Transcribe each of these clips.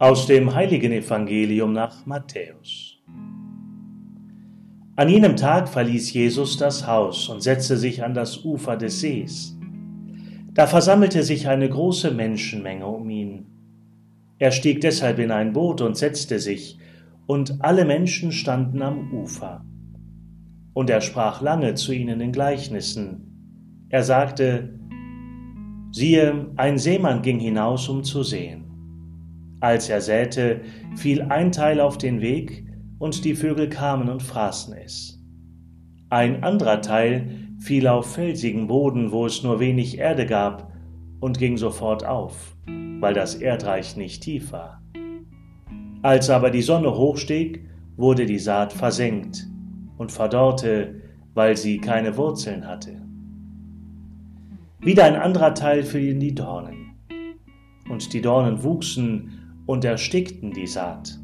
Aus dem heiligen Evangelium nach Matthäus. An jenem Tag verließ Jesus das Haus und setzte sich an das Ufer des Sees. Da versammelte sich eine große Menschenmenge um ihn. Er stieg deshalb in ein Boot und setzte sich, und alle Menschen standen am Ufer. Und er sprach lange zu ihnen in Gleichnissen. Er sagte, siehe, ein Seemann ging hinaus, um zu sehen. Als er säte, fiel ein Teil auf den Weg, und die Vögel kamen und fraßen es. Ein anderer Teil fiel auf felsigen Boden, wo es nur wenig Erde gab, und ging sofort auf, weil das Erdreich nicht tief war. Als aber die Sonne hochstieg, wurde die Saat versenkt und verdorrte, weil sie keine Wurzeln hatte. Wieder ein anderer Teil fiel in die Dornen, und die Dornen wuchsen und erstickten die Saat.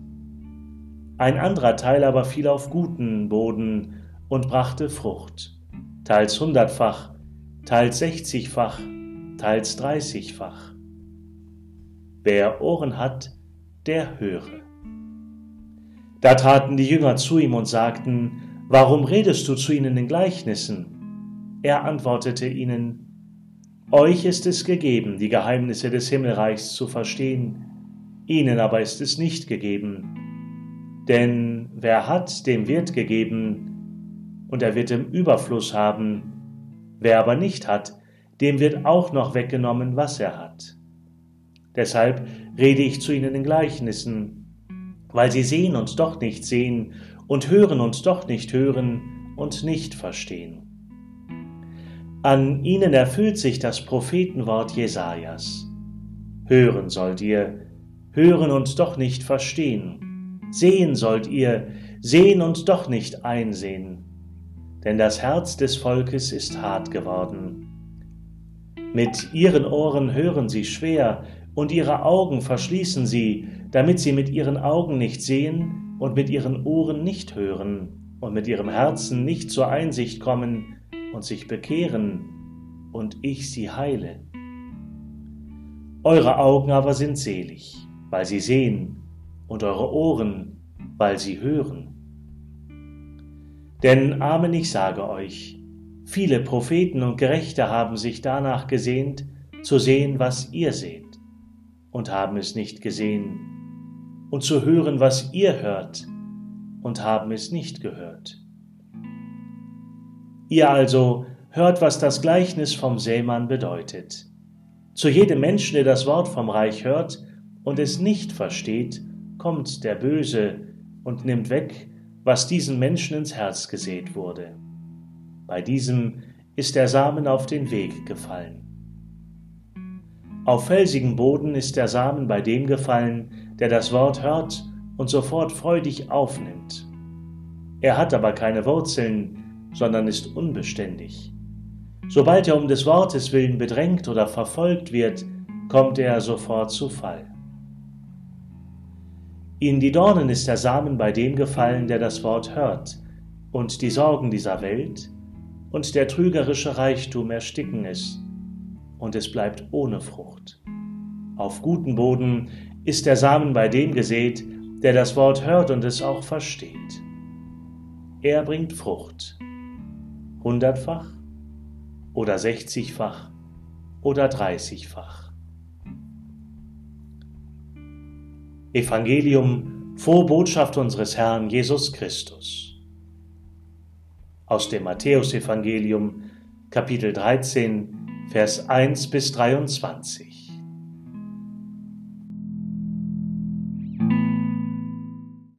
Ein anderer Teil aber fiel auf guten Boden und brachte Frucht, teils hundertfach, teils sechzigfach, teils dreißigfach. Wer Ohren hat, der höre. Da traten die Jünger zu ihm und sagten, Warum redest du zu ihnen in Gleichnissen? Er antwortete ihnen, Euch ist es gegeben, die Geheimnisse des Himmelreichs zu verstehen, ihnen aber ist es nicht gegeben. Denn wer hat, dem wird gegeben, und er wird im Überfluss haben. Wer aber nicht hat, dem wird auch noch weggenommen, was er hat. Deshalb rede ich zu ihnen in Gleichnissen, weil sie sehen und doch nicht sehen und hören und doch nicht hören und nicht verstehen. An ihnen erfüllt sich das Prophetenwort Jesajas. Hören sollt ihr, hören und doch nicht verstehen. Sehen sollt ihr, sehen und doch nicht einsehen. Denn das Herz des Volkes ist hart geworden. Mit ihren Ohren hören sie schwer, und ihre Augen verschließen sie, damit sie mit ihren Augen nicht sehen und mit ihren Ohren nicht hören und mit ihrem Herzen nicht zur Einsicht kommen und sich bekehren, und ich sie heile. Eure Augen aber sind selig, weil sie sehen, und eure Ohren, weil sie hören. Denn Amen, ich sage euch, viele Propheten und Gerechte haben sich danach gesehnt, zu sehen, was ihr seht, und haben es nicht gesehen, und zu hören, was ihr hört, und haben es nicht gehört. Ihr also hört, was das Gleichnis vom Sämann bedeutet. Zu jedem Menschen, der das Wort vom Reich hört, und es nicht versteht, kommt der Böse und nimmt weg, was diesen Menschen ins Herz gesät wurde. Bei diesem ist der Samen auf den Weg gefallen. Auf felsigen Boden ist der Samen bei dem gefallen, der das Wort hört und sofort freudig aufnimmt. Er hat aber keine Wurzeln, sondern ist unbeständig. Sobald er um des Wortes willen bedrängt oder verfolgt wird, kommt er sofort zu Fall. In die Dornen ist der Samen bei dem gefallen, der das Wort hört, und die Sorgen dieser Welt und der trügerische Reichtum ersticken es, und es bleibt ohne Frucht. Auf guten Boden ist der Samen bei dem gesät, der das Wort hört und es auch versteht. Er bringt Frucht, hundertfach oder sechzigfach oder dreißigfach. Evangelium, frohe Botschaft unseres Herrn Jesus Christus. Aus dem Matthäusevangelium, Kapitel 13, Vers 1 bis 23.